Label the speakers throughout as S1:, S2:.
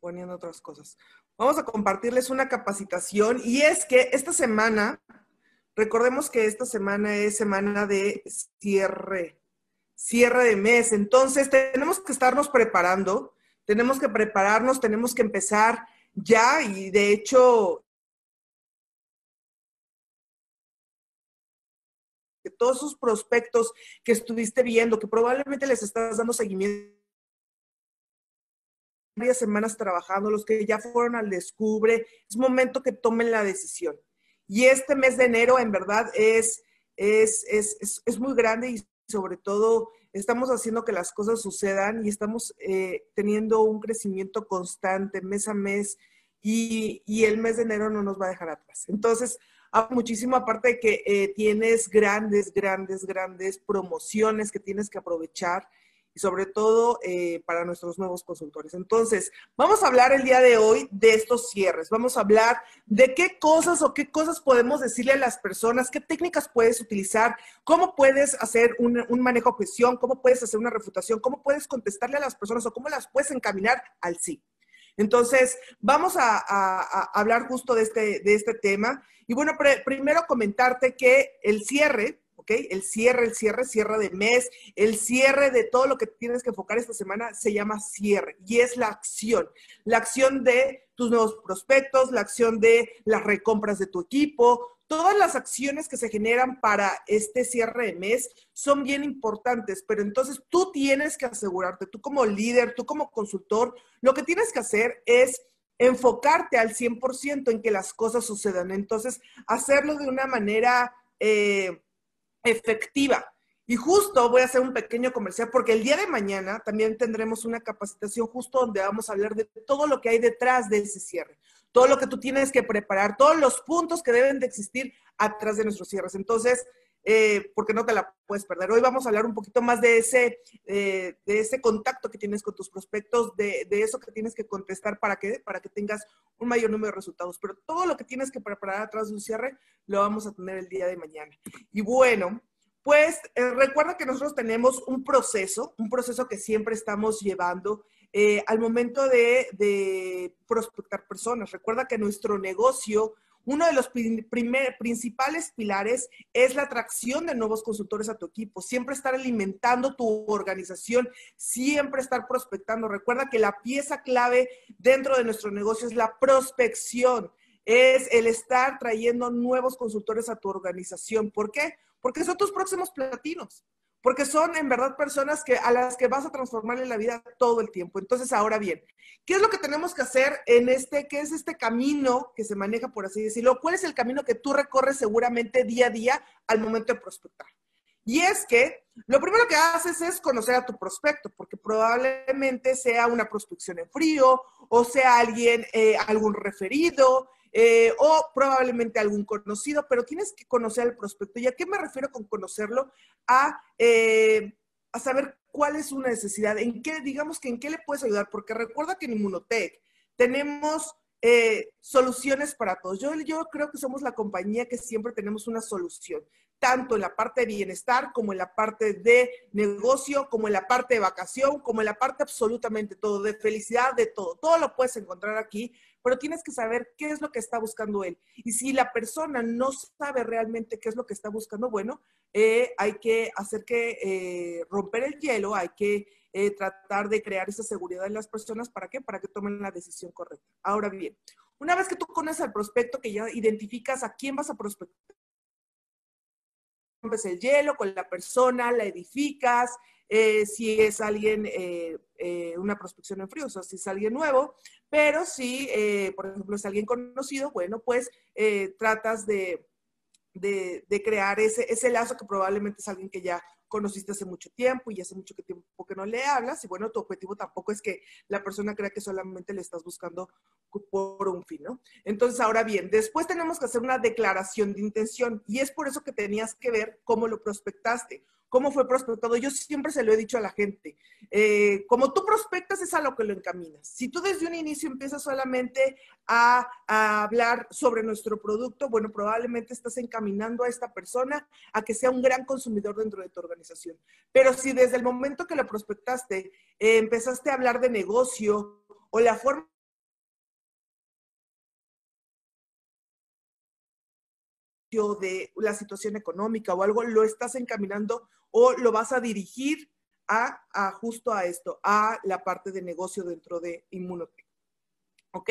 S1: poniendo otras cosas. Vamos a compartirles una capacitación y es que esta semana, recordemos que esta semana es semana de cierre, cierre de mes, entonces tenemos que estarnos preparando, tenemos que prepararnos, tenemos que empezar ya y de hecho que todos esos prospectos que estuviste viendo, que probablemente les estás dando seguimiento varias semanas trabajando, los que ya fueron al descubre, es momento que tomen la decisión. Y este mes de enero, en verdad, es, es, es, es muy grande y sobre todo estamos haciendo que las cosas sucedan y estamos eh, teniendo un crecimiento constante mes a mes y, y, el mes de enero no nos va a dejar atrás. Entonces, muchísimo aparte de que eh, tienes grandes, grandes, grandes promociones que tienes que aprovechar y sobre todo eh, para nuestros nuevos consultores. Entonces, vamos a hablar el día de hoy de estos cierres. Vamos a hablar de qué cosas o qué cosas podemos decirle a las personas, qué técnicas puedes utilizar, cómo puedes hacer un, un manejo de objeción, cómo puedes hacer una refutación, cómo puedes contestarle a las personas o cómo las puedes encaminar al sí. Entonces, vamos a, hablar justo de este, de este tema. Y bueno, primero comentarte que el cierre, ¿ok? El cierre, el cierre, cierre de mes, el cierre de todo lo que tienes que enfocar esta semana se llama cierre y es la acción. La acción de tus nuevos prospectos, la acción de las recompras de tu equipo, todas las acciones que se generan para este cierre de mes son bien importantes, pero entonces tú tienes que asegurarte, tú como líder, tú como consultor, lo que tienes que hacer es enfocarte al 100% en que las cosas sucedan. Entonces, hacerlo de una manera eh, efectiva. Y justo voy a hacer un pequeño comercial porque el día de mañana también tendremos una capacitación justo donde vamos a hablar de todo lo que hay detrás de ese cierre todo lo que tú tienes que preparar, todos los puntos que deben de existir atrás de nuestros cierres. Entonces, eh, porque no te la puedes perder. Hoy vamos a hablar un poquito más de ese, eh, de ese contacto que tienes con tus prospectos, de, de, eso que tienes que contestar para que, para que tengas un mayor número de resultados. Pero todo lo que tienes que preparar atrás de un cierre lo vamos a tener el día de mañana. Y bueno, pues eh, recuerda que nosotros tenemos un proceso, un proceso que siempre estamos llevando eh, al momento de, prospectar personas. Recuerda que nuestro negocio, uno de los principales pilares es la atracción de nuevos consultores a tu equipo. Siempre estar alimentando tu organización, siempre estar prospectando. Recuerda que la pieza clave dentro de nuestro negocio es la prospección es el estar trayendo nuevos consultores a tu organización. ¿Por qué? Porque son tus próximos platinos porque son en verdad personas que, a las que vas a transformarle la vida todo el tiempo. Entonces, ahora bien, ¿qué es lo que tenemos que hacer en este, qué es este camino que se maneja, por así decirlo? ¿Cuál es el camino que tú recorres seguramente día a día al momento de prospectar? Y es que lo primero que haces es conocer a tu prospecto, porque probablemente sea una prospección en frío o sea alguien, eh, algún referido, eh, o probablemente algún conocido, pero tienes que conocer al prospecto. ¿Y a qué me refiero con conocerlo? A, eh, a saber cuál es su necesidad, en qué, digamos que en qué le puedes ayudar, porque recuerda que en Inmunotech tenemos eh, soluciones para todos. Yo, yo creo que somos la compañía que siempre tenemos una solución, tanto en la parte de bienestar como en la parte de negocio, como en la parte de vacación, como en la parte absolutamente todo, de felicidad, de todo. Todo lo puedes encontrar aquí pero tienes que saber qué es lo que está buscando él. Y si la persona no sabe realmente qué es lo que está buscando, bueno, eh, hay que hacer que eh, romper el hielo, hay que eh, tratar de crear esa seguridad en las personas. ¿Para qué? Para que tomen la decisión correcta. Ahora bien, una vez que tú conoces al prospecto, que ya identificas a quién vas a prospectar, rompes el hielo con la persona, la edificas, eh, si es alguien, eh, eh, una prospección en frío, o sea, si es alguien nuevo, pero si, por ejemplo, es alguien conocido, bueno, pues tratas de, de, de, crear ese, ese lazo que probablemente es alguien que ya conociste hace mucho tiempo y hace mucho tiempo que no le hablas y bueno, tu objetivo tampoco es que la persona crea que solamente le estás buscando por un fin, ¿no? Entonces, ahora bien, después tenemos que hacer una declaración de intención y es por eso que tenías que ver cómo lo prospectaste cómo fue prospectado. Yo siempre se lo he dicho a la gente, eh, como tú prospectas es a lo que lo encaminas. Si tú desde un inicio empiezas solamente a, hablar sobre nuestro producto, bueno, probablemente estás encaminando a esta persona a que sea un gran consumidor dentro de tu organización. Pero si desde el momento que lo prospectaste eh, empezaste a hablar de negocio o la forma de la situación económica o algo, lo estás encaminando o lo vas a dirigir a, a justo a esto, a la parte de negocio dentro de Inmunotech. ¿Ok?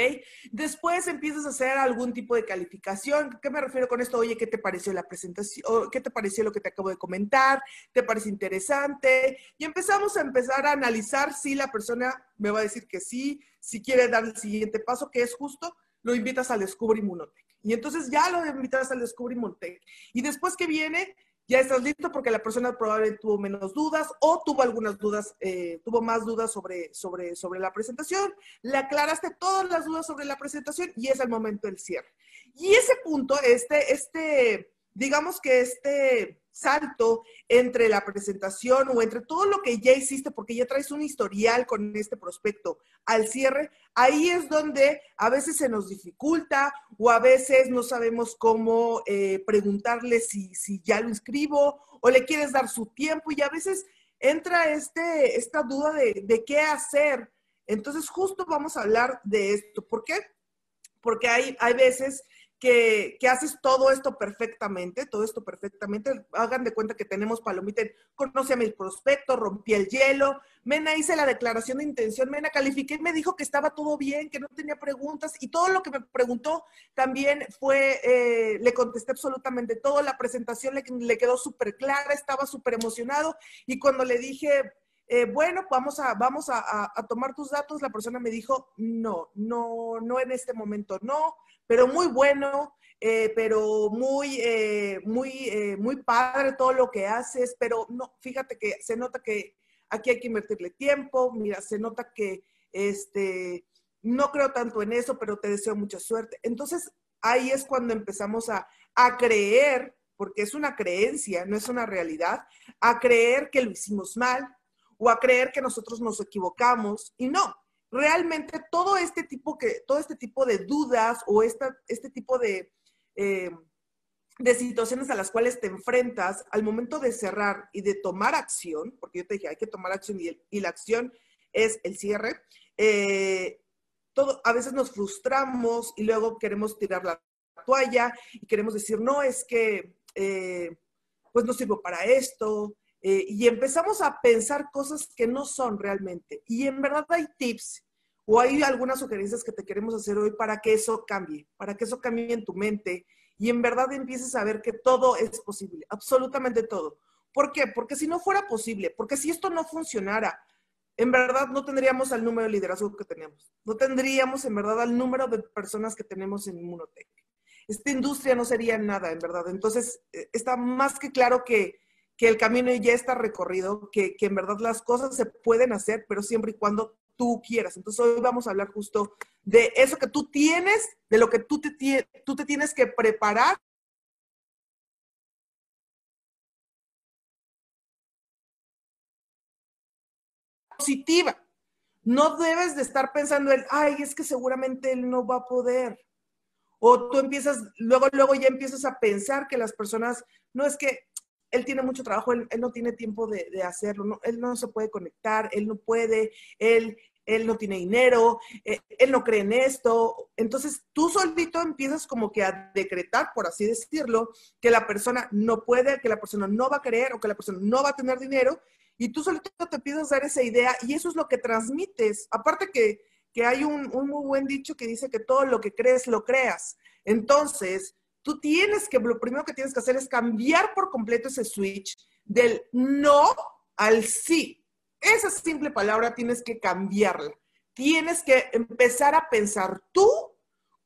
S1: Después empiezas a hacer algún tipo de calificación. ¿Qué me refiero con esto? Oye, ¿qué te pareció la presentación? ¿Qué te pareció lo que te acabo de comentar? ¿Te parece interesante? Y empezamos a empezar a analizar si la persona me va a decir que sí, si quiere dar el siguiente paso, que es justo, lo invitas al Descubre Inmunotech. Y entonces ya lo invitas al Descubre Inmunotech. Y después que viene, ya estás listo porque la persona probablemente tuvo menos dudas o tuvo algunas dudas, eh, tuvo más dudas sobre, sobre, sobre la presentación, le aclaraste todas las dudas sobre la presentación y es el momento del cierre. Y ese punto, este, este, digamos que este salto entre la presentación o entre todo lo que ya hiciste, porque ya traes un historial con este prospecto al cierre, ahí es donde a veces se nos dificulta o a veces no sabemos cómo eh, preguntarle si, si ya lo inscribo o le quieres dar su tiempo y a veces entra este, esta duda de, de qué hacer. Entonces justo vamos a hablar de esto. ¿Por qué? Porque hay, hay veces que, haces todo esto perfectamente, todo esto perfectamente. Hagan de cuenta que tenemos palomita, conoce a mi prospecto, rompí el hielo, Mena hice la declaración de intención, Mena califiqué me dijo que estaba todo bien, que no tenía preguntas y todo lo que me preguntó también fue, eh, le contesté absolutamente todo, la presentación le, quedó súper clara, estaba súper emocionado y cuando le dije... Eh, bueno, vamos, a, vamos a, tomar tus datos. La persona me dijo, no, no, no en este momento, no pero muy bueno, eh, pero muy, eh, muy, eh, muy padre todo lo que haces, pero no, fíjate que se nota que aquí hay que invertirle tiempo, mira, se nota que este, no creo tanto en eso, pero te deseo mucha suerte. Entonces, ahí es cuando empezamos a, a creer, porque es una creencia, no es una realidad, a creer que lo hicimos mal o a creer que nosotros nos equivocamos y no, realmente todo este tipo, que, todo este tipo de dudas o esta, este tipo de, eh, de situaciones a las cuales te enfrentas al momento de cerrar y de tomar acción, porque yo te dije, hay que tomar acción y, la acción es el cierre, eh, todo, a veces nos frustramos y luego queremos tirar la toalla y queremos decir, no, es que eh, pues no sirvo para esto, eh, y empezamos a pensar cosas que no son realmente. Y en verdad hay tips o hay algunas sugerencias que te queremos hacer hoy para que eso cambie, para que eso cambie en tu mente y en verdad empieces a ver que todo es posible, absolutamente todo. ¿Por qué? Porque si no fuera posible, porque si esto no funcionara, en verdad no tendríamos el número de liderazgo que tenemos, no tendríamos en verdad el número de personas que tenemos en Inmunotech. Esta industria no sería nada, en verdad. Entonces, eh, está más que claro que que el camino ya está recorrido, que, en verdad las cosas se pueden hacer, pero siempre y cuando tú quieras. Entonces hoy vamos a hablar justo de eso que tú tienes, de lo que tú te, tú te tienes que preparar positiva. No debes de estar pensando en, ay, es que seguramente él no va a poder. O tú empiezas, luego, luego ya empiezas a pensar que las personas, no es que él tiene mucho trabajo, él, no tiene tiempo de, hacerlo, él no se puede conectar, él no puede, él, él no tiene dinero, eh, él no cree en esto. Entonces tú solito empiezas como que a decretar, por así decirlo, que la persona no puede, que la persona no va a creer o que la persona no va a tener dinero. Y tú solito te empiezas dar esa idea y eso es lo que transmites. Aparte que, que hay un muy buen dicho que dice que todo lo que crees lo creas. Entonces, tú tienes que, lo primero que tienes que hacer es cambiar por completo ese switch del no al sí. Esa simple palabra tienes que cambiarla. Tienes que empezar a pensar tú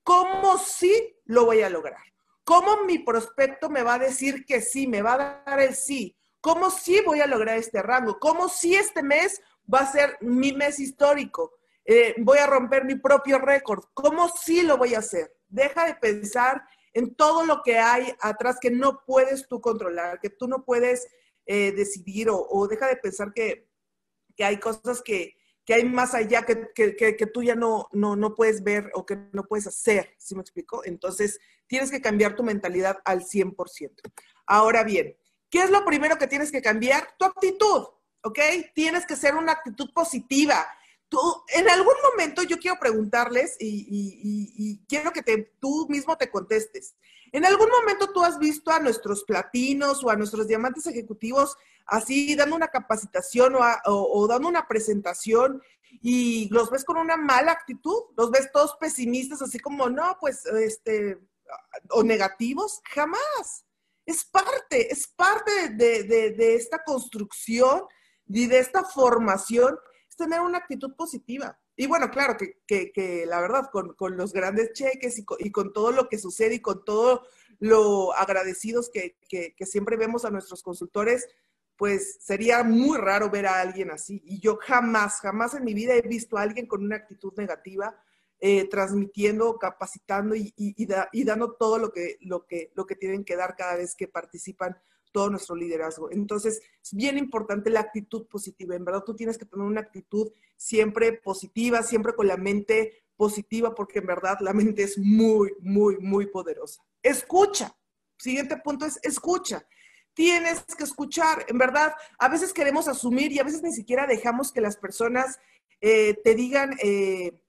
S1: cómo sí lo voy a lograr. ¿Cómo mi prospecto me va a decir que sí, me va a dar el sí? ¿Cómo sí voy a lograr este rango? ¿Cómo sí este mes va a ser mi mes histórico? Eh, voy a romper mi propio récord. ¿Cómo sí lo voy a hacer? Deja de pensar en todo lo que hay atrás que no puedes tú controlar, que tú no puedes eh, decidir o, deja de pensar que, hay cosas que, hay más allá que, que, tú ya no, no, no, puedes ver o que no puedes hacer, ¿sí me explico? Entonces, tienes que cambiar tu mentalidad al 100%. Ahora bien, ¿qué es lo primero que tienes que cambiar? Tu actitud, ¿ok? Tienes que ser una actitud positiva en algún momento yo quiero preguntarles y, quiero que tú mismo te contestes. ¿En algún momento tú has visto a nuestros platinos o a nuestros diamantes ejecutivos así dando una capacitación o, dando una presentación y los ves con una mala actitud? ¿Los ves todos pesimistas, así como, no, pues, este, o negativos? Jamás. Es parte, es parte de, esta construcción y de esta formación, es tener una actitud positiva. Y bueno, claro que, la verdad, con, los grandes cheques y con, todo lo que sucede y con todo lo agradecidos que, siempre vemos a nuestros consultores, pues sería muy raro ver a alguien así. Y yo jamás, jamás en mi vida he visto a alguien con una actitud negativa, eh, transmitiendo, capacitando y, y, dando todo lo que, lo, que, lo que tienen que dar cada vez que participan todo nuestro liderazgo. Entonces, es bien importante la actitud positiva. En verdad, tú tienes que tener una actitud siempre positiva, siempre con la mente positiva, porque en verdad la mente es muy, muy, muy poderosa. Escucha. Siguiente punto es escucha. Tienes que escuchar. En verdad, a veces queremos asumir y a veces ni siquiera dejamos que las personas eh, te digan eh,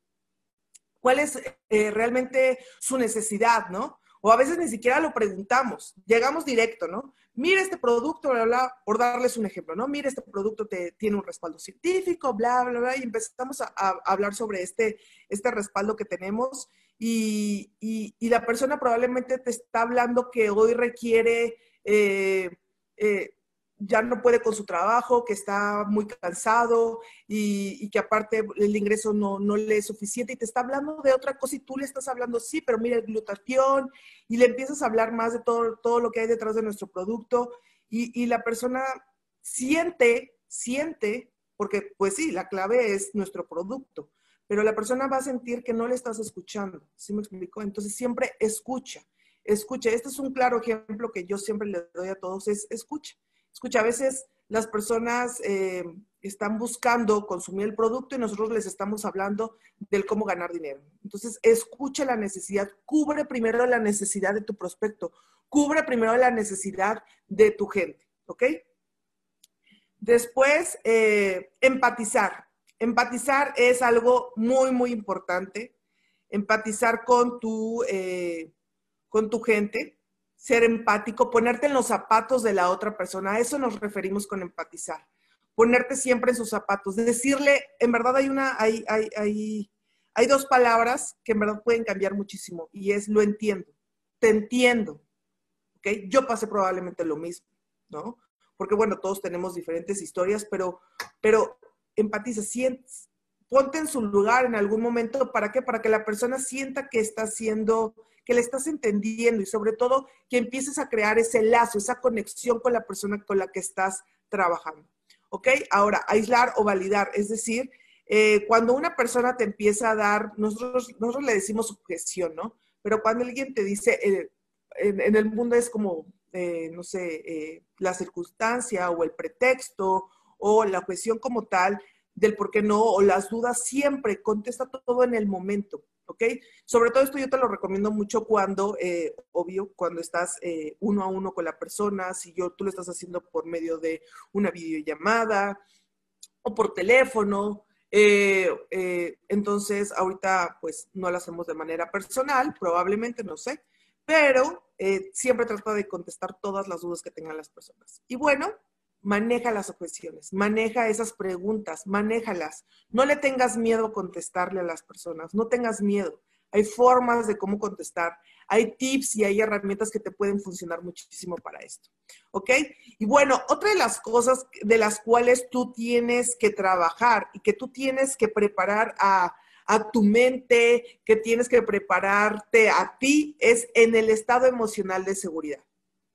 S1: cuál es eh, realmente su necesidad, ¿no? O a veces ni siquiera lo preguntamos, llegamos directo, ¿no? Mira este producto, bla, bla, por darles un ejemplo, ¿no? Mira, este producto te, tiene un respaldo científico, bla, bla, bla, y empezamos a, hablar sobre este, este respaldo que tenemos y, la persona probablemente te está hablando que hoy requiere eh, eh, ya no puede con su trabajo, que está muy cansado y, que aparte el ingreso no, le es suficiente y te está hablando de otra cosa y tú le estás hablando, sí, pero mira el glutatión y le empiezas a hablar más de todo, todo lo que hay detrás de nuestro producto y, la persona siente, siente, porque pues sí, la clave es nuestro producto, pero la persona va a sentir que no le estás escuchando, ¿sí me explico? Entonces siempre escucha, escucha. Este es un claro ejemplo que yo siempre le doy a todos, es escucha Escucha, a veces las personas eh, están buscando consumir el producto y nosotros les estamos hablando del cómo ganar dinero. Entonces, escucha la necesidad, cubre primero la necesidad de tu prospecto, cubre primero la necesidad de tu gente, ¿ok? Después, eh, empatizar. Empatizar es algo muy, muy importante. Empatizar con tu, eh, con tu gente ser empático, ponerte en los zapatos de la otra persona. A eso nos referimos con empatizar. Ponerte siempre en sus zapatos. Decirle, en verdad hay una, hay, hay, hay, hay dos palabras que en verdad pueden cambiar muchísimo y es lo entiendo. Te entiendo. ¿Ok? Yo pasé probablemente lo mismo, ¿no? Porque bueno, todos tenemos diferentes historias, pero, pero empatiza, sientes, ponte en su lugar en algún momento. ¿Para qué? Para que la persona sienta que está siendo que le estás entendiendo y sobre todo que empieces a crear ese lazo, esa conexión con la persona con la que estás trabajando. ¿Ok? Ahora, aislar o validar, es decir, eh, cuando una persona te empieza a dar, nosotros, nosotros le decimos objeción, ¿no? Pero cuando alguien te dice, eh, en, el mundo es como, eh, no sé, la circunstancia o el pretexto o la objeción como tal del por qué no o las dudas, siempre contesta todo en el momento. ¿Ok? Sobre todo esto yo te lo recomiendo mucho cuando, eh, obvio, cuando estás eh, uno a uno con la persona, si yo, tú lo estás haciendo por medio de una videollamada o por teléfono. Eh, entonces, ahorita pues no lo hacemos de manera personal, probablemente, no sé, pero siempre trata de contestar todas las dudas que tengan las personas. Y bueno, maneja las objeciones, maneja esas preguntas, manéjalas. No le tengas miedo a contestarle a las personas, no tengas miedo. Hay formas de cómo contestar, hay tips y hay herramientas que te pueden funcionar muchísimo para esto. ¿Ok? Y bueno, otra de las cosas de las cuales tú tienes que trabajar y que tú tienes que preparar a, a tu mente, que tienes que prepararte a ti, es en el estado emocional de seguridad.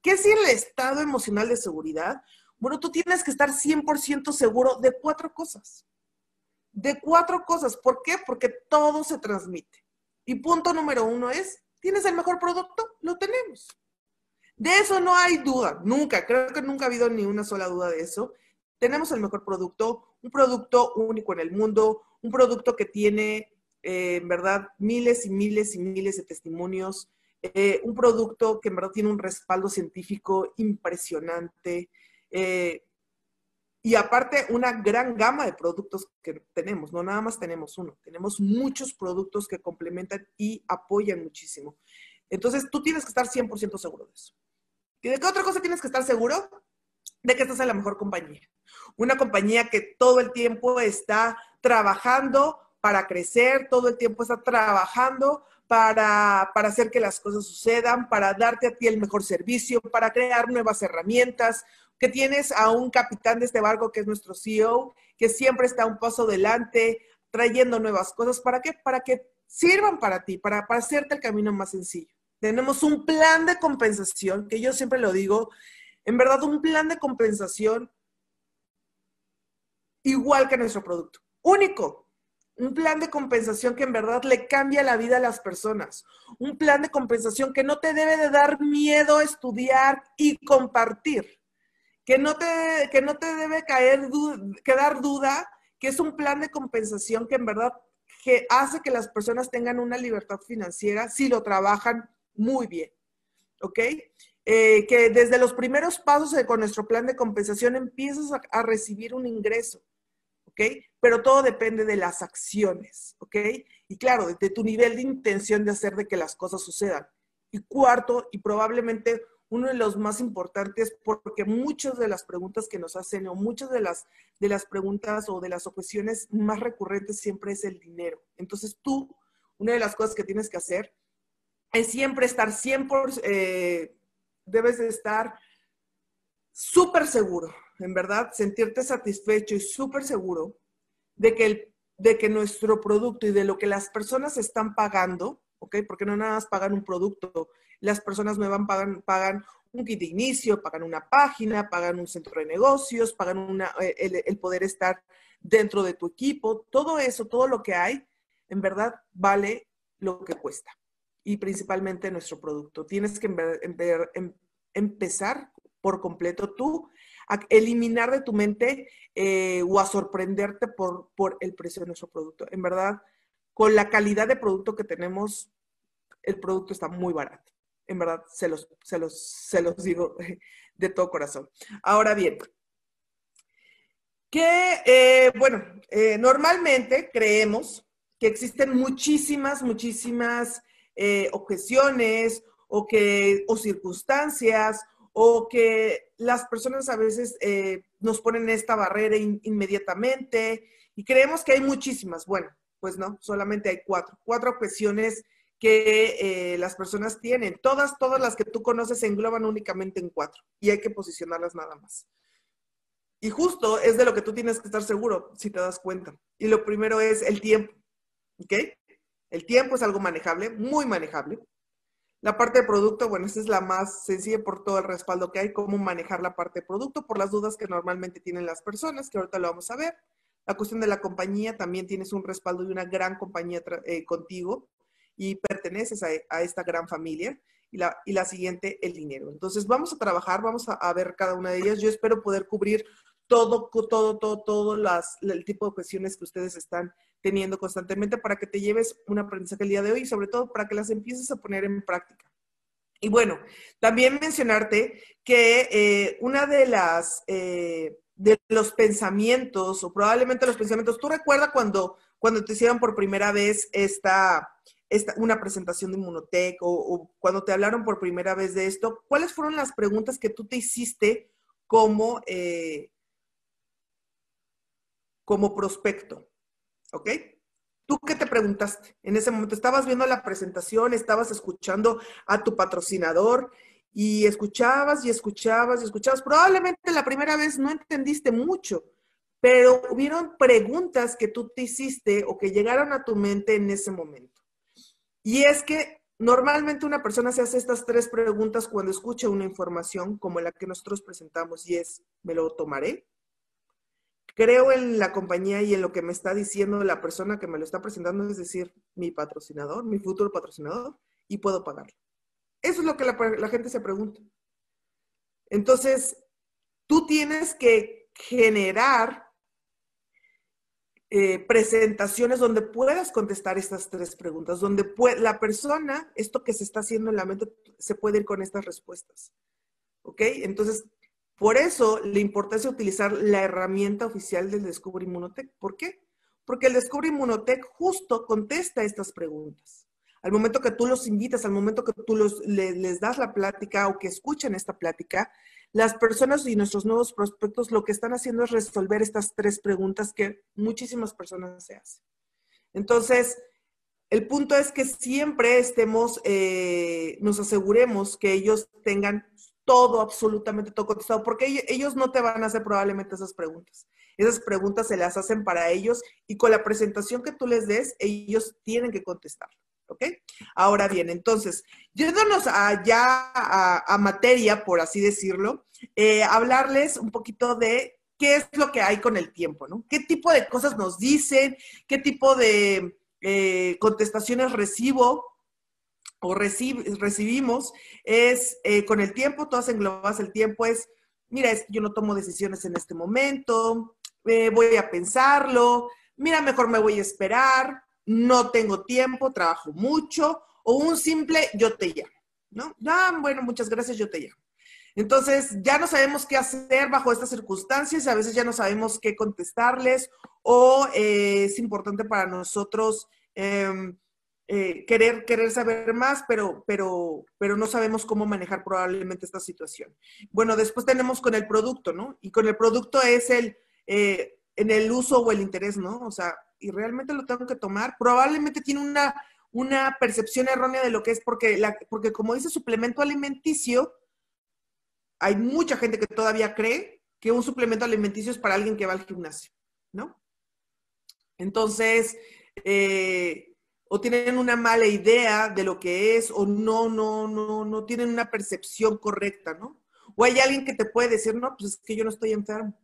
S1: ¿Qué es el estado emocional de seguridad? Bueno, tú tienes que estar 100% seguro de cuatro cosas. De cuatro cosas. ¿Por qué? Porque todo se transmite. Y punto número uno es, ¿tienes el mejor producto? Lo tenemos. De eso no hay duda, nunca, creo que nunca ha habido ni una sola duda de eso. Tenemos el mejor producto, un producto único en el mundo, un producto que tiene, eh, en verdad, miles y miles y miles de testimonios, eh, un producto que en verdad tiene un respaldo científico impresionante, eh, y aparte, una gran gama de productos que tenemos, no nada más tenemos uno, tenemos muchos productos que complementan y apoyan muchísimo. Entonces, tú tienes que estar 100% seguro de eso. ¿Y de qué otra cosa tienes que estar seguro? De que estás en la mejor compañía. Una compañía que todo el tiempo está trabajando para crecer, todo el tiempo está trabajando para, para, hacer que las cosas sucedan, para darte a ti el mejor servicio, para crear nuevas herramientas, que tienes a un capitán de este barco que es nuestro CEO, que siempre está un paso adelante, trayendo nuevas cosas. ¿Para qué? Para que sirvan para ti, para, para hacerte el camino más sencillo. Tenemos un plan de compensación, que yo siempre lo digo, en verdad un plan de compensación igual que nuestro producto, único. Un plan de compensación que en verdad le cambia la vida a las personas. Un plan de compensación que no te debe de dar miedo estudiar y compartir. Que no te, que no te debe caer, quedar duda que es un plan de compensación que en verdad que hace que las personas tengan una libertad financiera si lo trabajan muy bien. ¿Ok? Eh, que desde los primeros pasos con nuestro plan de compensación empiezas a, recibir un ingreso. ¿Ok? Pero todo depende de las acciones. ¿Ok? Y claro, de tu nivel de intención de hacer de que las cosas sucedan. Y cuarto, y probablemente uno de los más importantes porque muchas de las preguntas que nos hacen o muchas de las, de las preguntas o de las objeciones más recurrentes siempre es el dinero. Entonces tú, una de las cosas que tienes que hacer es siempre estar 100%, eh, debes de estar súper seguro, en verdad, sentirte satisfecho y súper seguro de que, el, de que nuestro producto y de lo que las personas están pagando, ¿ok? Porque no nada más pagan un producto, las personas nuevas pagan, pagan un kit de inicio, pagan una página, pagan un centro de negocios, pagan una, eh, el, el, poder estar dentro de tu equipo. Todo eso, todo lo que hay, en verdad vale lo que cuesta. Y principalmente nuestro producto. Tienes que em, empezar por completo tú a eliminar de tu mente eh, o a sorprenderte por, por el precio de nuestro producto. En verdad, con la calidad de producto que tenemos, el producto está muy barato en verdad se los, se los, se los digo de todo corazón. Ahora bien, que, eh, bueno, eh, normalmente creemos que existen muchísimas, muchísimas eh, objeciones o, que, o circunstancias o que las personas a veces nos ponen esta barrera inmediatamente y creemos que hay muchísimas. Bueno, pues no, solamente hay cuatro, cuatro objeciones que eh, las personas tienen. Todas, todas las que tú conoces se engloban únicamente en cuatro y hay que posicionarlas nada más. Y justo es de lo que tú tienes que estar seguro, si te das cuenta. Y lo primero es el tiempo. ¿Ok? El tiempo es algo manejable, muy manejable. La parte de producto, bueno, esa es la más sencilla por todo el respaldo que hay, cómo manejar la parte de producto, por las dudas que normalmente tienen las personas, que ahorita lo vamos a ver. La cuestión de la compañía, también tienes un respaldo de una gran compañía eh, contigo, y perteneces a, esta gran familia. Y la, y la, siguiente, el dinero. Entonces, vamos a trabajar, vamos a, ver cada una de ellas. Yo espero poder cubrir todo, todo, todo, todo las, el tipo de cuestiones que ustedes están teniendo constantemente para que te lleves un aprendizaje el día de hoy y sobre todo para que las empieces a poner en práctica. Y bueno, también mencionarte que eh, una de las, eh, de los pensamientos, o probablemente los pensamientos, tú recuerdas cuando, cuando te hicieron por primera vez esta, una presentación de Inmunotech o, cuando te hablaron por primera vez de esto, ¿cuáles fueron las preguntas que tú te hiciste como, eh, como prospecto? ¿Ok? ¿Tú qué te preguntaste en ese momento? Estabas viendo la presentación, estabas escuchando a tu patrocinador y escuchabas y escuchabas y escuchabas. Probablemente la primera vez no entendiste mucho, pero hubieron preguntas que tú te hiciste o que llegaron a tu mente en ese momento. Y es que normalmente una persona se hace estas tres preguntas cuando escucha una información como la que nosotros presentamos y es, ¿me lo tomaré? Creo en la compañía y en lo que me está diciendo la persona que me lo está presentando, es decir, mi patrocinador, mi futuro patrocinador, y puedo pagarlo. Eso es lo que la, la gente se pregunta. Entonces, tú tienes que generar eh, presentaciones donde puedas contestar estas tres preguntas, donde la persona, esto que se está haciendo en la mente, se puede ir con estas respuestas. ¿Ok? Entonces, por eso le importancia utilizar la herramienta oficial del Descubre Inmunotech. ¿Por qué? Porque el Descubre Inmunotech justo contesta estas preguntas. Al momento que tú los invitas, al momento que tú les das la plática o que escuchen esta plática, las personas y nuestros nuevos prospectos lo que están haciendo es resolver estas tres preguntas que muchísimas personas se hacen. Entonces, el punto es que siempre estemos, eh, nos aseguremos que ellos tengan todo, absolutamente todo contestado, porque ellos no te van a hacer probablemente esas preguntas. Esas preguntas se las hacen para ellos y con la presentación que tú les des, ellos tienen que contestar. ¿Ok? Ahora bien, entonces, yéndonos ya a, materia, por así decirlo, eh, hablarles un poquito de qué es lo que hay con el tiempo, ¿no? ¿Qué tipo de cosas nos dicen? ¿Qué tipo de eh, contestaciones recibo o recibimos? Es eh, con el tiempo, todas englobadas el tiempo es, mira, yo no tomo decisiones en este momento, voy a pensarlo, mira, mejor me voy a esperar, no tengo tiempo, trabajo mucho, o un simple yo te llamo, ¿no? Ah, bueno, muchas gracias, yo te llamo. Entonces, ya no sabemos qué hacer bajo estas circunstancias, a veces ya no sabemos qué contestarles o eh, es importante para nosotros em, eh, querer, querer saber más, pero, pero, pero no sabemos cómo manejar probablemente esta situación. Bueno, después tenemos con el producto, ¿no? Y con el producto es el, eh, en el uso o el interés, ¿no? O sea, y realmente lo tengo que tomar. Probablemente tiene una, una percepción errónea de lo que es, porque, porque como dice suplemento alimenticio, hay mucha gente que todavía cree que un suplemento alimenticio es para alguien que va al gimnasio, ¿no? Entonces, eh, o tienen una mala idea de lo que es, o no, no, no, no tienen una percepción correcta, ¿no? O hay alguien que te puede decir, no, pues es que yo no estoy enfermo,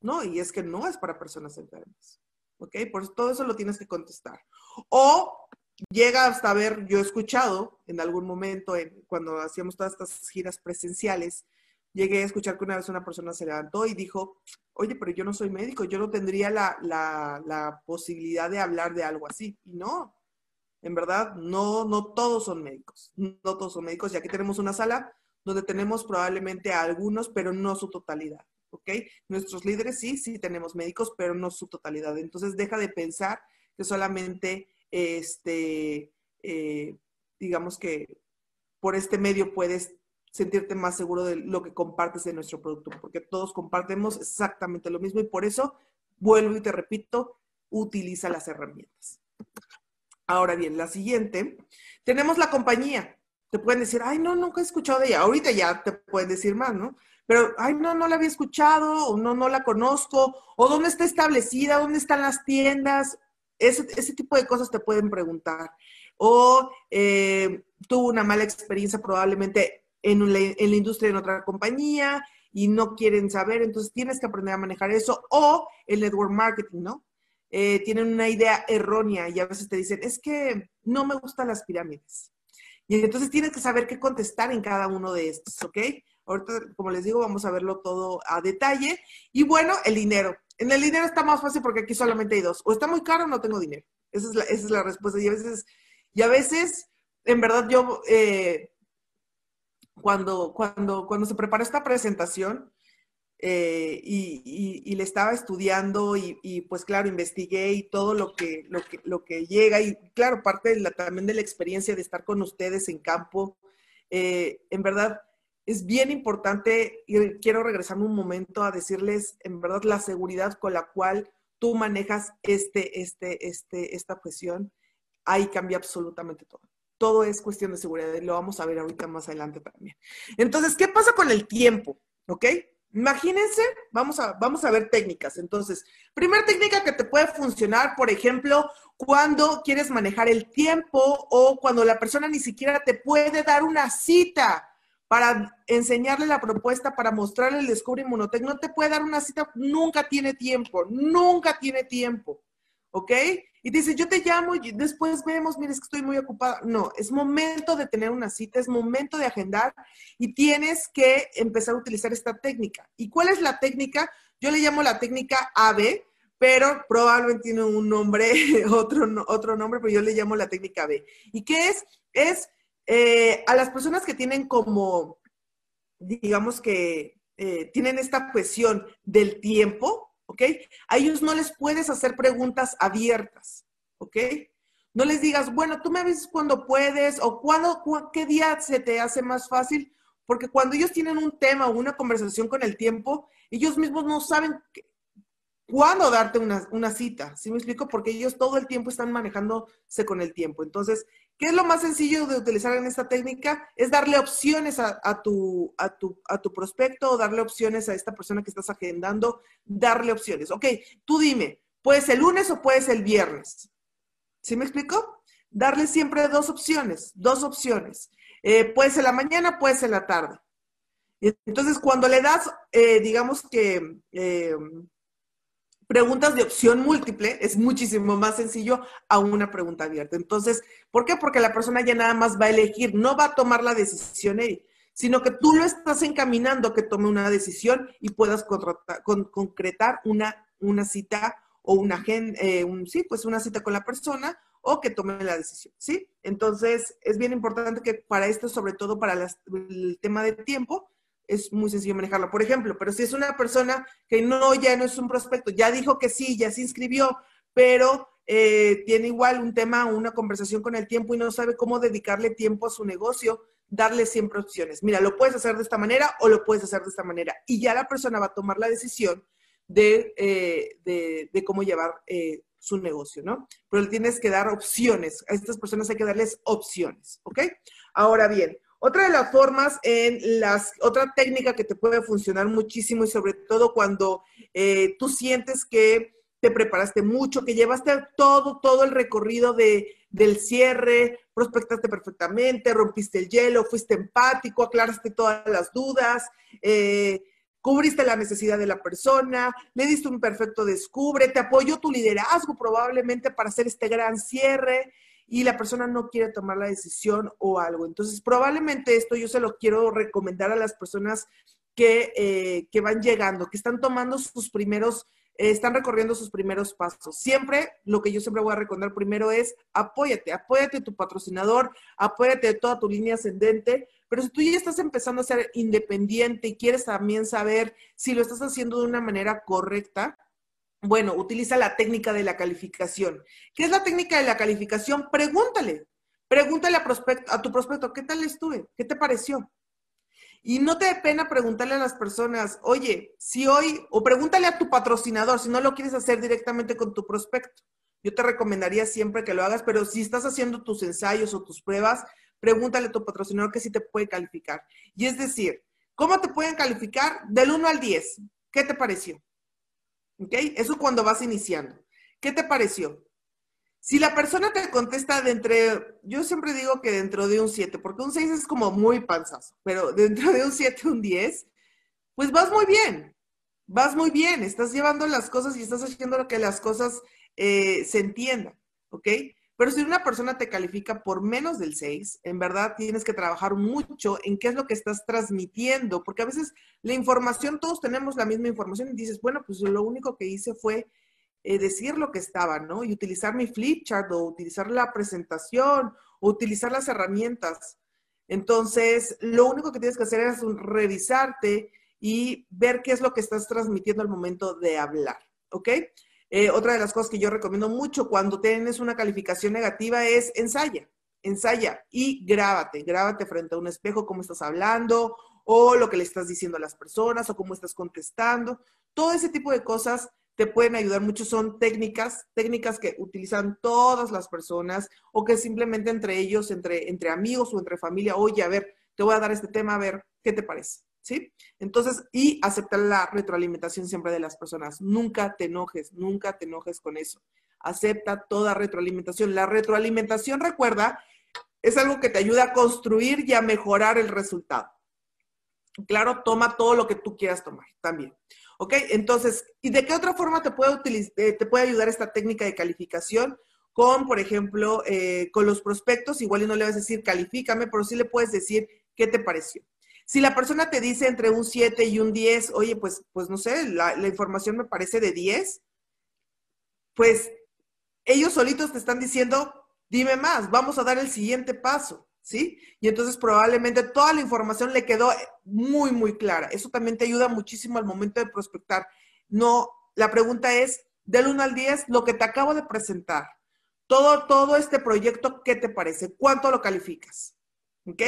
S1: ¿no? Y es que no es para personas enfermas. ¿Ok? Por todo eso lo tienes que contestar. O llega hasta ver, yo he escuchado en algún momento, cuando hacíamos todas estas giras presenciales, llegué a escuchar que una vez una persona se levantó y dijo, oye, pero yo no soy médico, yo no tendría la, la posibilidad de hablar de algo así. Y no, en verdad, no, no todos son médicos, no todos son médicos, y aquí tenemos una sala donde tenemos probablemente a algunos, pero no su totalidad. ¿Ok? Nuestros líderes sí, sí tenemos médicos, pero no su totalidad. Entonces deja de pensar que solamente, este, eh, digamos que por este medio puedes sentirte más seguro de lo que compartes de nuestro producto, porque todos compartimos exactamente lo mismo y por eso, vuelvo y te repito, utiliza las herramientas. Ahora bien, la siguiente, tenemos la compañía. Pueden decir, ay, no, nunca he escuchado de ella. Ahorita ya te pueden decir más, ¿no? pero, ay, no, no la había escuchado, o no, no la conozco, o dónde está establecida, dónde están las tiendas, ese, ese tipo de cosas te pueden preguntar. O eh, tuvo una mala experiencia probablemente en, la, en la industria en otra compañía y no quieren saber, entonces tienes que aprender a manejar eso. O el network marketing, ¿no? Eh, tienen una idea errónea y a veces te dicen, es que no me gustan las pirámides. Y entonces tienes que saber qué contestar en cada uno de estos, ¿ok? Ahorita, como les digo, vamos a verlo todo a detalle. Y bueno, el dinero. En el dinero está más fácil porque aquí solamente hay dos. O está muy caro o no tengo dinero. Esa es la, esa es la respuesta. Y a veces, y a veces, en verdad, yo, eh, cuando, cuando, cuando se prepara esta presentación, eh, y, le estaba estudiando y, pues claro, investigué y todo lo que, lo que, lo que llega y claro, parte también de la experiencia de estar con ustedes en campo, eh, en verdad es bien importante y quiero regresarme un momento a decirles, en verdad, la seguridad con la cual tú manejas este, este, este, esta cuestión, ahí cambia absolutamente todo. Todo es cuestión de seguridad y lo vamos a ver ahorita más adelante también. Entonces, ¿qué pasa con el tiempo? ¿Ok? Imagínense, vamos a, vamos a ver técnicas. Entonces, primera técnica que te puede funcionar, por ejemplo, cuando quieres manejar el tiempo o cuando la persona ni siquiera te puede dar una cita para enseñarle la propuesta, para mostrarle el Descubre Inmunotech. No te puede dar una cita, nunca tiene tiempo, nunca tiene tiempo, ¿ok? Y dice, yo te llamo y después vemos, mira, es que estoy muy ocupada. No, es momento de tener una cita, es momento de agendar y tienes que empezar a utilizar esta técnica. ¿Y cuál es la técnica? Yo le llamo la técnica AB, pero probablemente tiene un nombre, otro, otro nombre, pero yo le llamo la técnica B. ¿Y qué es? Es eh, a las personas que tienen como, digamos que eh, tienen esta cuestión del tiempo, ¿ok? A ellos no les puedes hacer preguntas abiertas, ¿ok? No les digas, bueno, tú me avisas cuando puedes o cuándo, qué día se te hace más fácil, porque cuando ellos tienen un tema o una conversación con el tiempo, ellos mismos no saben cuándo darte una, cita. ¿Sí me explico? Porque ellos todo el tiempo están manejándose con el tiempo. Entonces, ¿qué es lo más sencillo de utilizar en esta técnica? Es darle opciones a, tu, a, tu, a tu prospecto darle opciones a esta persona que estás agendando, darle opciones. Ok, tú dime, ¿puedes el lunes o puedes el viernes? ¿Sí me explico? Darle siempre dos opciones, dos opciones. Eh, puede ser la mañana, puede ser la tarde. Entonces, cuando le das, eh, digamos que eh, preguntas de opción múltiple, es muchísimo más sencillo a una pregunta abierta. Entonces, ¿por qué? Porque la persona ya nada más va a elegir, no va a tomar la decisión él, sino que tú lo estás encaminando a que tome una decisión y puedas concretar una, una cita o una un, sí, pues una cita con la persona o que tome la decisión, ¿sí? Entonces, es bien importante que para esto, sobre todo para el tema de tiempo, es muy sencillo manejarlo. Por ejemplo, pero si es una persona que no, ya no es un prospecto, ya dijo que sí, ya se inscribió, pero eh, tiene igual un tema, una conversación con el tiempo y no sabe cómo dedicarle tiempo a su negocio, darle siempre opciones. Mira, lo puedes hacer de esta manera o lo puedes hacer de esta manera. Y ya la persona va a tomar la decisión de, eh, de, cómo llevar eh, su negocio, ¿no? Pero le tienes que dar opciones. A estas personas hay que darles opciones, ¿ok? Ahora bien, otra de las formas en las, otra técnica que te puede funcionar muchísimo y sobre todo cuando eh, tú sientes que te preparaste mucho, que llevaste todo, todo el recorrido de, del cierre, prospectaste perfectamente, rompiste el hielo, fuiste empático, aclaraste todas las dudas, eh, cubriste la necesidad de la persona, le diste un perfecto descubre, te apoyó tu liderazgo probablemente para hacer este gran cierre y la persona no quiere tomar la decisión o algo. Entonces, probablemente esto yo se lo quiero recomendar a las personas que, eh, que van llegando, que están tomando sus primeros, eh, están recorriendo sus primeros pasos. Siempre, lo que yo siempre voy a recomendar primero es apóyate, apóyate tu patrocinador, apóyate de toda tu línea ascendente, pero si tú ya estás empezando a ser independiente y quieres también saber si lo estás haciendo de una manera correcta, bueno, utiliza la técnica de la calificación. ¿Qué es la técnica de la calificación? Pregúntale. Pregúntale a, tu prospecto, ¿qué tal estuve? ¿Qué te pareció? Y no te dé pena preguntarle a las personas, oye, si hoy, o pregúntale a tu patrocinador, si no lo quieres hacer directamente con tu prospecto. Yo te recomendaría siempre que lo hagas, pero si estás haciendo tus ensayos o tus pruebas, pregúntale a tu patrocinador que sí te puede calificar. Y es decir, ¿cómo te pueden calificar? Del 1 al 10. ¿Qué te pareció? ¿Ok? Eso es cuando vas iniciando. ¿Qué te pareció? Si la persona te contesta de entre, yo siempre digo que dentro de un 7, porque un 6 es como muy panzazo, pero dentro de un 7, un 10, pues vas muy bien, vas muy bien, estás llevando las cosas y estás haciendo que las cosas eh, se entiendan, ¿ok? Pero si una persona te califica por menos del 6, en verdad tienes que trabajar mucho en qué es lo que estás transmitiendo, porque a veces la información, todos tenemos la misma información y dices, bueno, pues lo único que hice fue eh, decir lo que estaba, ¿no? Y utilizar mi flip chart o utilizar la presentación o utilizar las herramientas. Entonces, lo único que tienes que hacer es revisarte y ver qué es lo que estás transmitiendo al momento de hablar, ¿ok? Eh, otra de las cosas que yo recomiendo mucho cuando tienes una calificación negativa es ensaya, ensaya y grábate, grábate frente a un espejo cómo estás hablando o lo que le estás diciendo a las personas o cómo estás contestando. Todo ese tipo de cosas te pueden ayudar mucho. Son técnicas, técnicas que utilizan todas las personas o que simplemente entre ellos, entre, entre amigos o entre familia, oye, a ver, te voy a dar este tema, a ver, ¿qué te parece? ¿Sí? Entonces, y aceptar la retroalimentación siempre de las personas. Nunca te enojes, nunca te enojes con eso. Acepta toda retroalimentación. La retroalimentación, recuerda, es algo que te ayuda a construir y a mejorar el resultado. Claro, toma todo lo que tú quieras tomar también. ¿Ok? Entonces, ¿y de qué otra forma te puede, eh, te puede ayudar esta técnica de calificación? Con, por ejemplo, eh, con los prospectos, igual y no le vas a decir califícame, pero sí le puedes decir qué te pareció. Si la persona te dice entre un 7 y un 10, oye, pues, pues no sé, la, información me parece de 10, pues ellos solitos te están diciendo, dime más, vamos a dar el siguiente paso, ¿sí? Y entonces probablemente toda la información le quedó muy, muy clara. Eso también te ayuda muchísimo al momento de prospectar. No, la pregunta es, del 1 al 10, lo que te acabo de presentar, todo, todo este proyecto, ¿qué te parece? ¿Cuánto lo calificas? ¿Ok?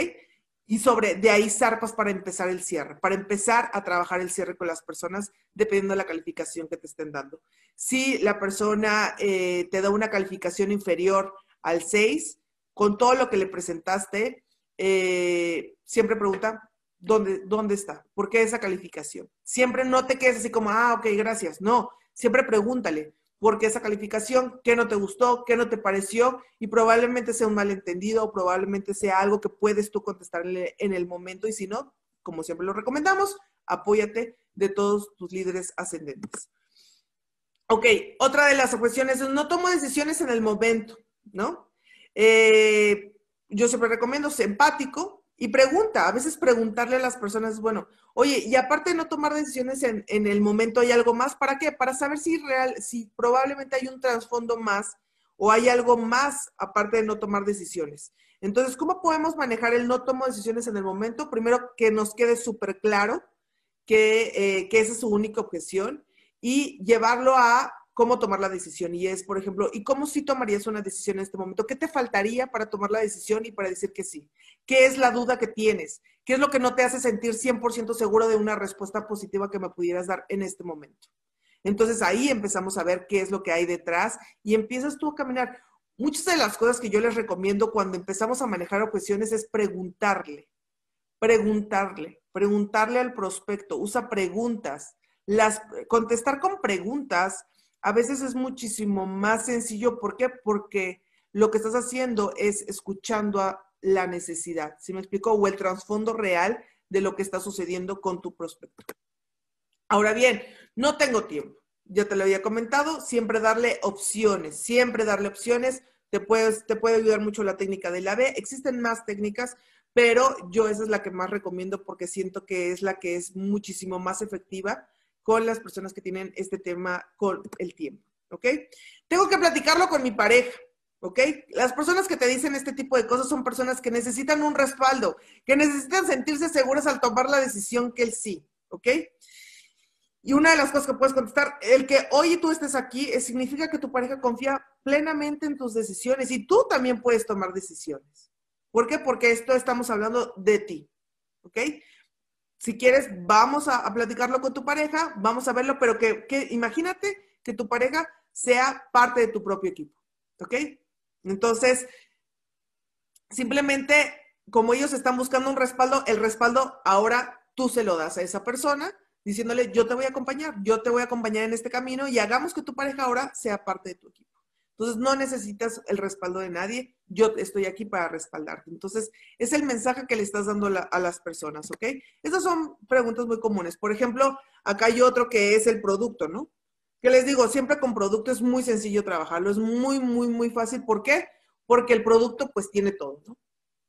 S1: Y sobre, de ahí zarpas para empezar el cierre, para empezar a trabajar el cierre con las personas, dependiendo de la calificación que te estén dando. Si la persona eh, te da una calificación inferior al 6, con todo lo que le presentaste, eh, siempre pregunta, ¿dónde, ¿dónde está? ¿Por qué esa calificación? Siempre no te quedes así como, ah, ok, gracias. No, siempre pregúntale, ¿por qué esa calificación? ¿Qué no te gustó? ¿Qué no te pareció? Y probablemente sea un malentendido o probablemente sea algo que puedes tú contestarle en el momento y si no, como siempre lo recomendamos, apóyate de todos tus líderes ascendentes. Ok, otra de las cuestiones es no tomo decisiones en el momento, ¿no? Eh, yo siempre recomiendo ser empático, y pregunta, a veces preguntarle a las personas, bueno, oye, y aparte de no tomar decisiones en, el momento, ¿hay algo más? ¿Para qué? Para saber si real, si probablemente hay un trasfondo más o hay algo más aparte de no tomar decisiones. Entonces, ¿cómo podemos manejar el no tomo decisiones en el momento? Primero, que nos quede súper claro que, eh, que esa es su única objeción y llevarlo a cómo tomar la decisión. Y es, por ejemplo, ¿y cómo sí tomarías una decisión en este momento? ¿Qué te faltaría para tomar la decisión y para decir que sí? ¿Qué es la duda que tienes? ¿Qué es lo que no te hace sentir 100% seguro de una respuesta positiva que me pudieras dar en este momento? Entonces ahí empezamos a ver qué es lo que hay detrás y empiezas tú a caminar. Muchas de las cosas que yo les recomiendo cuando empezamos a manejar objeciones es preguntarle, preguntarle, preguntarle al prospecto, usa preguntas. Las, contestar con preguntas a veces es muchísimo más sencillo. ¿Por qué? Porque lo que estás haciendo es escuchando a la necesidad, ¿sí me explico? O el trasfondo real de lo que está sucediendo con tu prospecto. Ahora bien, no tengo tiempo. Ya te lo había comentado, siempre darle opciones, siempre darle opciones. Te, puedes, te puede ayudar mucho la técnica del AB. Existen más técnicas, pero yo esa es la que más recomiendo porque siento que es la que es muchísimo más efectiva con las personas que tienen este tema con el tiempo, ¿ok? Tengo que platicarlo con mi pareja, ¿ok? Las personas que te dicen este tipo de cosas son personas que necesitan un respaldo, que necesitan sentirse seguras al tomar la decisión que él sí, ¿ok? Y una de las cosas que puedes contestar, el que hoy tú estés aquí, eh, significa que tu pareja confía plenamente en tus decisiones y tú también puedes tomar decisiones. ¿Por qué? Porque esto estamos hablando de ti, ¿ok? Si quieres, vamos a, platicarlo con tu pareja, vamos a verlo, pero que, imagínate que tu pareja sea parte de tu propio equipo, ¿ok? Entonces, simplemente, como ellos están buscando un respaldo, el respaldo ahora tú se lo das a esa persona diciéndole, yo te voy a acompañar, yo te voy a acompañar en este camino y hagamos que tu pareja ahora sea parte de tu equipo. Entonces, no necesitas el respaldo de nadie, yo estoy aquí para respaldarte. Entonces, es el mensaje que le estás dando a las personas, ¿ok? Esas son preguntas muy comunes. Por ejemplo, acá hay otro que es el producto, ¿no? Que les digo, siempre con producto es muy sencillo trabajarlo, es muy, muy, muy fácil. ¿Por qué? Porque el producto pues tiene todo, ¿no?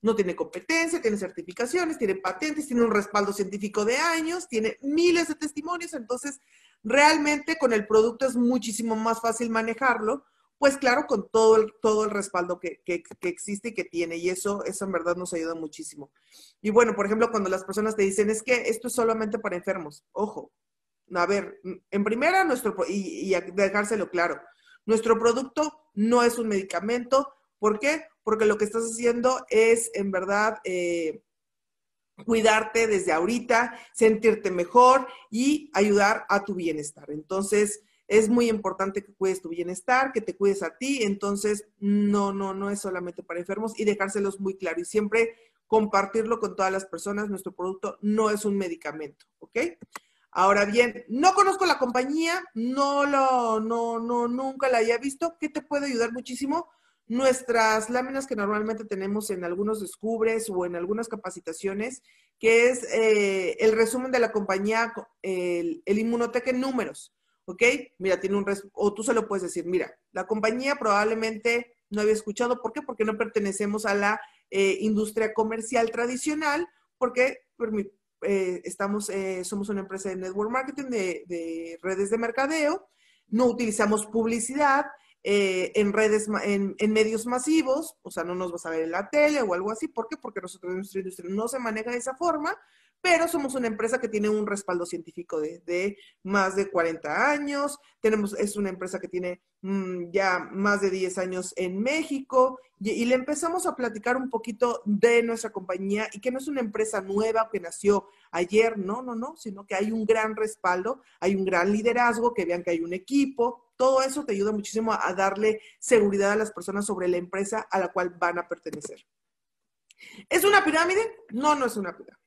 S1: No tiene competencia, tiene certificaciones, tiene patentes, tiene un respaldo científico de años, tiene miles de testimonios, entonces realmente con el producto es muchísimo más fácil manejarlo pues claro, con todo el, todo el respaldo que, existe y que tiene. Y eso, eso en verdad nos ayuda muchísimo. Y bueno, por ejemplo, cuando las personas te dicen, es que esto es solamente para enfermos, ojo, a ver, en primera, nuestro, y, y dejárselo claro, nuestro producto no es un medicamento. ¿Por qué? Porque lo que estás haciendo es, en verdad, eh, cuidarte desde ahorita, sentirte mejor y ayudar a tu bienestar. Entonces, es muy importante que cuides tu bienestar, que te cuides a ti, entonces no, no, no es solamente para enfermos y dejárselos muy claro y siempre compartirlo con todas las personas. Nuestro producto no es un medicamento, ¿ok? Ahora bien, no conozco la compañía, no lo, no, no, nunca la haya visto. ¿Qué te puede ayudar muchísimo? Nuestras láminas que normalmente tenemos en algunos descubres o en algunas capacitaciones, que es eh, el resumen de la compañía, el, el en números. ¿Ok? Mira, tiene un, o tú se lo puedes decir, mira, la compañía probablemente no había escuchado, ¿por qué? Porque no pertenecemos a la eh, industria comercial tradicional, porque eh, estamos, eh, somos una empresa de network marketing, de, redes de mercadeo, no utilizamos publicidad, eh, en redes, en, medios masivos, o sea, no nos vas a ver en la tele o algo así. ¿Por qué? Porque nosotros nuestra industria no se maneja de esa forma, pero somos una empresa que tiene un respaldo científico de, más de 40 años. Tenemos, es una empresa que tiene mm, ya más de 10 años en México y, le empezamos a platicar un poquito de nuestra compañía y que no es una empresa nueva que nació ayer, no, no, no, sino que hay un gran respaldo, hay un gran liderazgo, que vean que hay un equipo. Todo eso te ayuda muchísimo a darle seguridad a las personas sobre la empresa a la cual van a pertenecer. ¿Es una pirámide? No, no es una pirámide.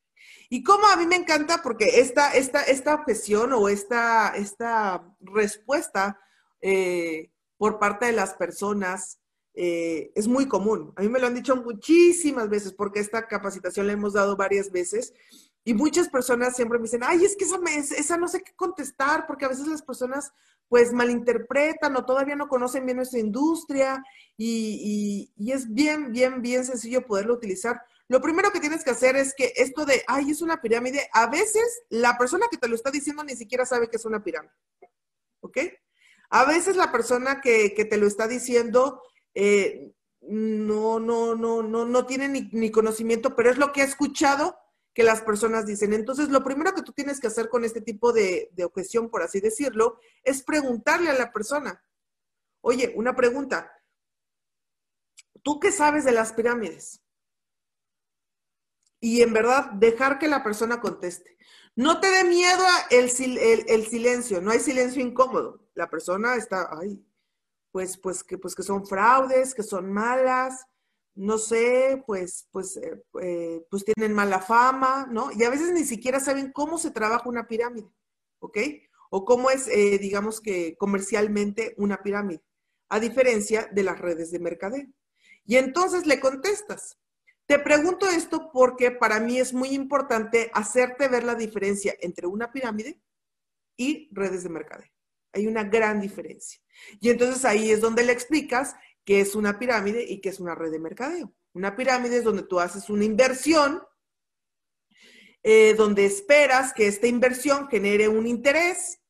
S1: Y como a mí me encanta, porque esta, esta, esta objeción o esta, esta respuesta eh, por parte de las personas eh, es muy común. A mí me lo han dicho muchísimas veces, porque esta capacitación la hemos dado varias veces. Y muchas personas siempre me dicen, ay, es que esa, esa no sé qué contestar, porque a veces las personas pues malinterpretan o todavía no conocen bien nuestra industria y, es bien, bien, bien sencillo poderlo utilizar. Lo primero que tienes que hacer es que esto de, ay, es una pirámide, a veces la persona que te lo está diciendo ni siquiera sabe que es una pirámide. ¿Ok? A veces la persona que, te lo está diciendo eh, no, no, no, no, no tiene ni, conocimiento, pero es lo que ha escuchado que las personas dicen. Entonces, lo primero que tú tienes que hacer con este tipo de, objeción, por así decirlo, es preguntarle a la persona, oye, una pregunta, ¿tú qué sabes de las pirámides? y en verdad dejar que la persona conteste. No te dé miedo el, el, silencio, no hay silencio incómodo. La persona está, ay, pues, pues, que, pues que son fraudes, que son malas, no sé, pues, pues, eh, eh, pues tienen mala fama, ¿no? Y a veces ni siquiera saben cómo se trabaja una pirámide, ¿ok? O cómo es, eh, digamos que comercialmente una pirámide, a diferencia de las redes de mercadeo. Y entonces le contestas, te pregunto esto porque para mí es muy importante hacerte ver la diferencia entre una pirámide y redes de mercadeo. Hay una gran diferencia. Y entonces ahí es donde le explicas qué es una pirámide y qué es una red de mercadeo. Una pirámide es donde tú haces una inversión, eh, donde esperas que esta inversión genere un interés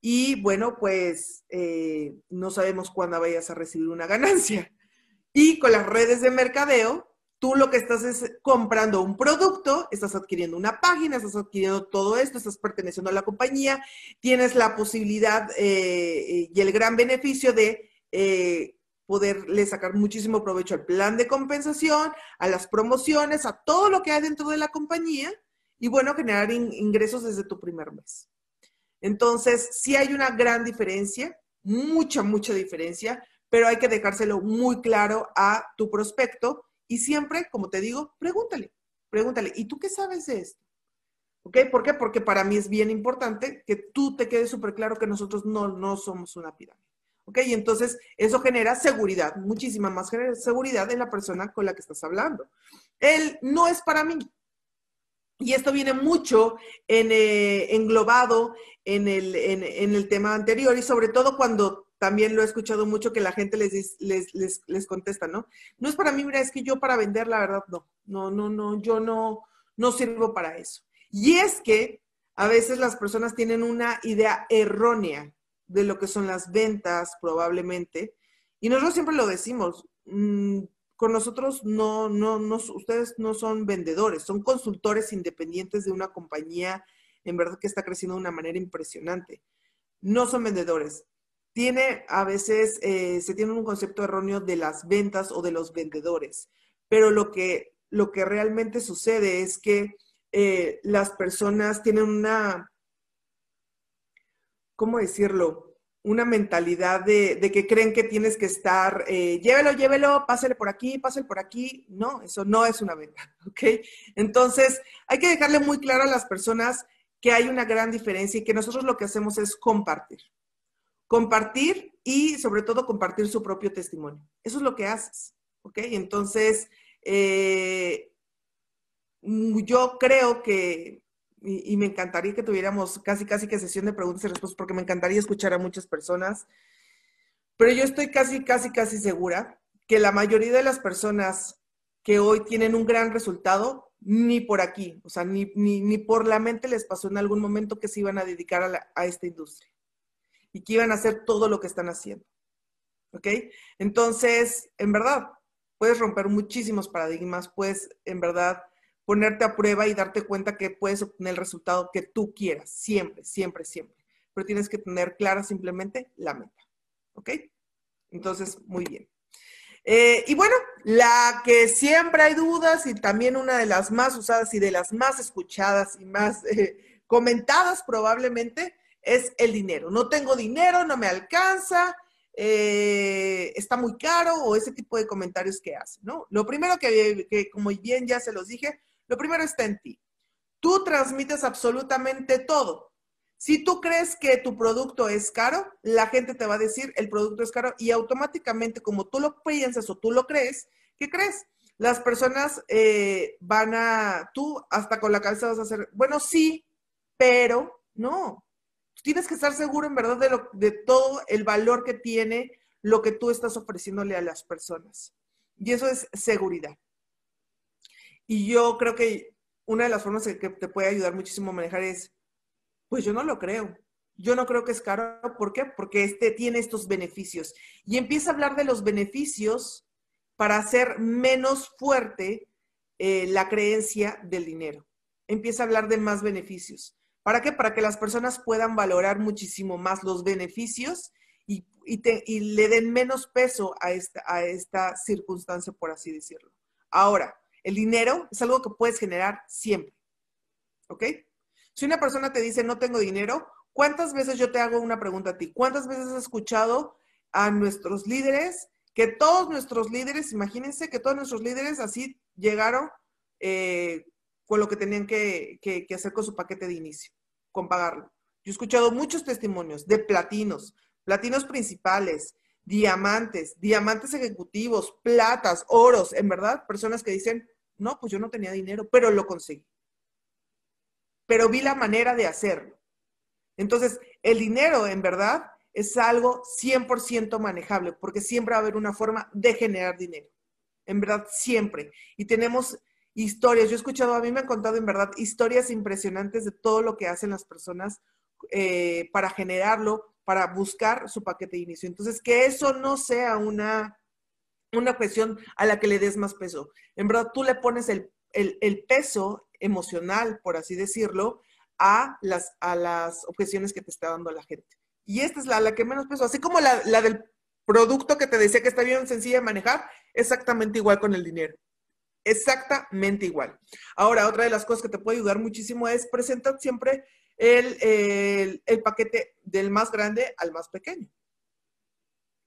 S1: y bueno, pues eh, no sabemos cuándo vayas a recibir una ganancia. Y con las redes de mercadeo, Tú lo que estás es comprando un producto, estás adquiriendo una página, estás adquiriendo todo esto, estás perteneciendo a la compañía, tienes la posibilidad eh, y el gran beneficio de poderle sacar muchísimo provecho al plan de compensación, a las promociones, a todo lo que hay dentro de la compañía y bueno, generar ingresos desde tu primer mes. Entonces, sí hay una gran diferencia, mucha, mucha diferencia, pero hay que dejárselo muy claro a tu prospecto y siempre, como te digo, pregúntale, pregúntale, ¿y tú qué sabes de esto? ¿Ok? ¿Por qué? Porque para mí es bien importante que tú te quede súper claro que nosotros no, no somos una pirámide. ¿Ok? Y entonces eso genera seguridad, muchísima más seguridad en la persona con la que estás hablando. Él no es para mí. Y esto viene mucho en, eh, englobado en el, en el tema anterior y sobre todo cuando también lo he escuchado mucho que la gente les, les, les, contesta, ¿no? No es para mí, mira, es que yo para vender, la verdad, no, no, no, no, yo no, no sirvo para eso. Y es que a veces las personas tienen una idea errónea de lo que son las ventas, probablemente, y nosotros siempre lo decimos, mm, con nosotros no, no, no, ustedes no son vendedores, son consultores independientes de una compañía, en verdad que está creciendo de una manera impresionante. No son vendedores, tiene a veces, eh, se tiene un concepto erróneo de las ventas o de los vendedores, pero lo que, lo que realmente sucede es que eh, las personas tienen una, ¿cómo decirlo? Una mentalidad de, que creen que tienes que estar, eh, llévelo, llévelo, pásale por aquí, pásale por aquí. No, eso no es una venta, ¿ok? Entonces, hay que dejarle muy claro a las personas que hay una gran diferencia y que nosotros lo que hacemos es compartir compartir y sobre todo compartir su propio testimonio. Eso es lo que haces, ¿ok? Entonces, eh, yo creo que, y, me encantaría que tuviéramos casi, casi que sesión de preguntas y respuestas, porque me encantaría escuchar a muchas personas, pero yo estoy casi, casi, casi segura que la mayoría de las personas que hoy tienen un gran resultado, ni por aquí, o sea, ni, ni, por la mente les pasó en algún momento que se iban a dedicar a esta industria y que iban a hacer todo lo que están haciendo. ¿Ok? Entonces, en verdad, puedes romper muchísimos paradigmas, puedes, en verdad, ponerte a prueba y darte cuenta que puedes obtener el resultado que tú quieras, siempre, siempre, siempre. Pero tienes que tener clara simplemente la meta. ¿Ok? Entonces, muy bien. Eh, y bueno, la que siempre hay dudas y también una de las más usadas y de las más escuchadas y más eh, comentadas probablemente es el dinero. No tengo dinero, no me alcanza, eh, está muy caro o ese tipo de comentarios que hacen, ¿no? Lo primero que, que, como bien ya se los dije, lo primero está en ti. Tú transmites absolutamente todo. Si tú crees que tu producto es caro, la gente te va a decir el producto es caro y automáticamente como tú lo piensas o tú lo crees, ¿qué crees? Las personas eh, van a, tú hasta con la cabeza vas a hacer, bueno, sí, pero no. Tienes que estar seguro en verdad de, lo, de todo el valor que tiene lo que tú estás ofreciéndole a las personas. Y eso es seguridad. Y yo creo que una de las formas que te puede ayudar muchísimo a manejar es pues yo no lo creo. Yo no creo que es caro. ¿Por qué? Porque este tiene estos beneficios. Y empieza a hablar de los beneficios para hacer menos fuerte eh, la creencia del dinero. Empieza a hablar de más beneficios. ¿Para qué? Para que las personas puedan valorar muchísimo más los beneficios y, le den menos peso a esta, a esta circunstancia, por así decirlo. Ahora, el dinero es algo que puedes generar siempre. ¿Ok? Si una persona te dice no tengo dinero, ¿cuántas veces yo te hago una pregunta a ti? ¿Cuántas veces has escuchado a nuestros líderes, que todos nuestros líderes, imagínense que todos nuestros líderes así llegaron eh, con lo que tenían que, hacer con su paquete de inicio, con pagarlo? Yo he escuchado muchos testimonios de platinos, platinos principales, diamantes, diamantes ejecutivos, platas, oros, en verdad, personas que dicen, no, pues yo no tenía dinero, pero lo conseguí pero vi la manera de hacerlo. Entonces, el dinero, en verdad, es algo 100% manejable, porque siempre va a haber una forma de generar dinero. En verdad, siempre. Y tenemos historias. Yo he escuchado, a mí me han contado, en verdad, historias impresionantes de todo lo que hacen las personas eh, para generarlo, para buscar su paquete de inicio. Entonces, que eso no sea una, una cuestión a la que le des más peso. En verdad, tú le pones el, el, peso emocional, por así decirlo, a las, a las objeciones que te está dando la gente. Y esta es la, la que menos peso, así como la, la del producto que te decía que está bien sencilla de manejar, exactamente igual con el dinero. Exactamente igual. Ahora, otra de las cosas que te puede ayudar muchísimo es presentar siempre el, el, paquete del más grande al más pequeño.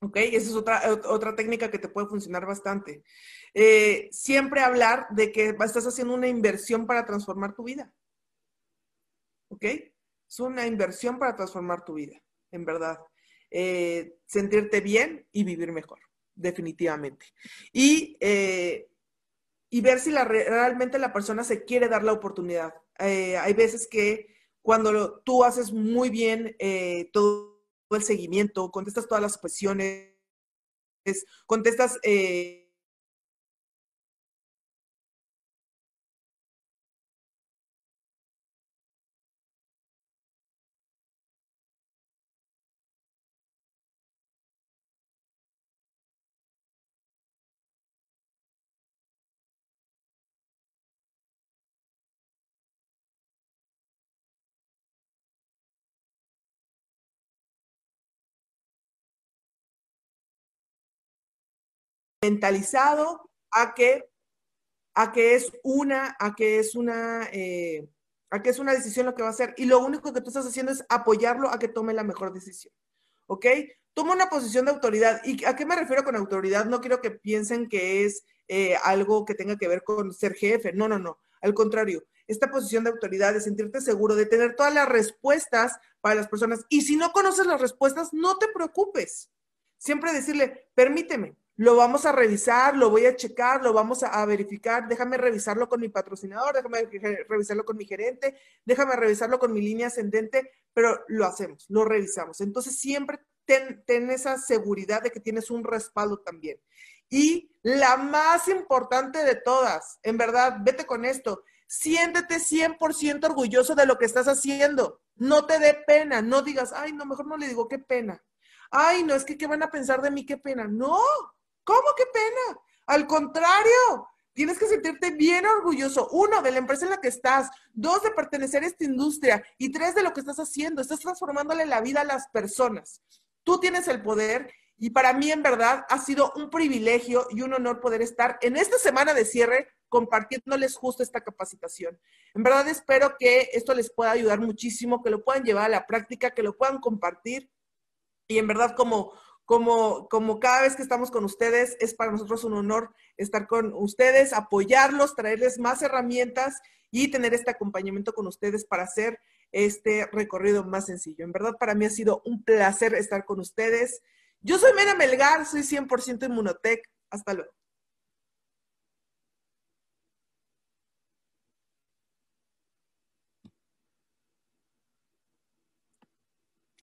S1: ¿Ok? Esa es otra, otra técnica que te puede funcionar bastante. Eh, siempre hablar de que estás haciendo una inversión para transformar tu vida. ¿Ok? Es una inversión para transformar tu vida, en verdad. Eh, sentirte bien y vivir mejor, definitivamente. Y, eh, y ver si realmente la persona se quiere dar la oportunidad. hay veces que cuando tú haces muy bien todo el seguimiento, contestas todas las cuestiones, contestas... Eh, mentalizado a que, a que es una, a que es una, eh, a que es una decisión lo que va a hacer. Y lo único que tú estás haciendo es apoyarlo a que tome la mejor decisión. ¿Ok? Toma una posición de autoridad. ¿Y a qué me refiero con autoridad? No quiero que piensen que es eh, algo que tenga que ver con ser jefe. No, no, no. Al contrario, esta posición de autoridad, de sentirte seguro, de tener todas las respuestas para las personas. Y si no conoces las respuestas, no te preocupes. Siempre decirle, permíteme, lo vamos a revisar, lo voy a checar, lo vamos a, verificar, déjame revisarlo con mi patrocinador, déjame revisarlo con mi gerente, déjame revisarlo con mi línea ascendente, pero lo hacemos, lo revisamos. Entonces siempre ten, ten esa seguridad de que tienes un respaldo también. Y la más importante de todas, en verdad, vete con esto, siéntete 100% orgulloso de lo que estás haciendo. No te dé pena, no digas, ay, no, mejor no le digo qué pena. ay, no, es que qué van a pensar de mí, qué pena. No, ¿cómo qué pena? Al contrario, tienes que sentirte bien orgulloso. Uno, de la empresa en la que estás. Dos, de pertenecer a esta industria. Y tres, de lo que estás haciendo. Estás transformándole la vida a las personas. Tú tienes el poder y para mí en verdad ha sido un privilegio y un honor poder estar en esta semana de cierre compartiéndoles justo esta capacitación. En verdad espero que esto les pueda ayudar muchísimo, que lo puedan llevar a la práctica, que lo puedan compartir. Y en verdad como, como, cada vez que estamos con ustedes, es para nosotros un honor estar con ustedes, apoyarlos, traerles más herramientas y tener este acompañamiento con ustedes para hacer este recorrido más sencillo. En verdad, para mí ha sido un placer estar con ustedes. Yo soy Mena Melgar, soy 100% Inmunotech. Hasta luego.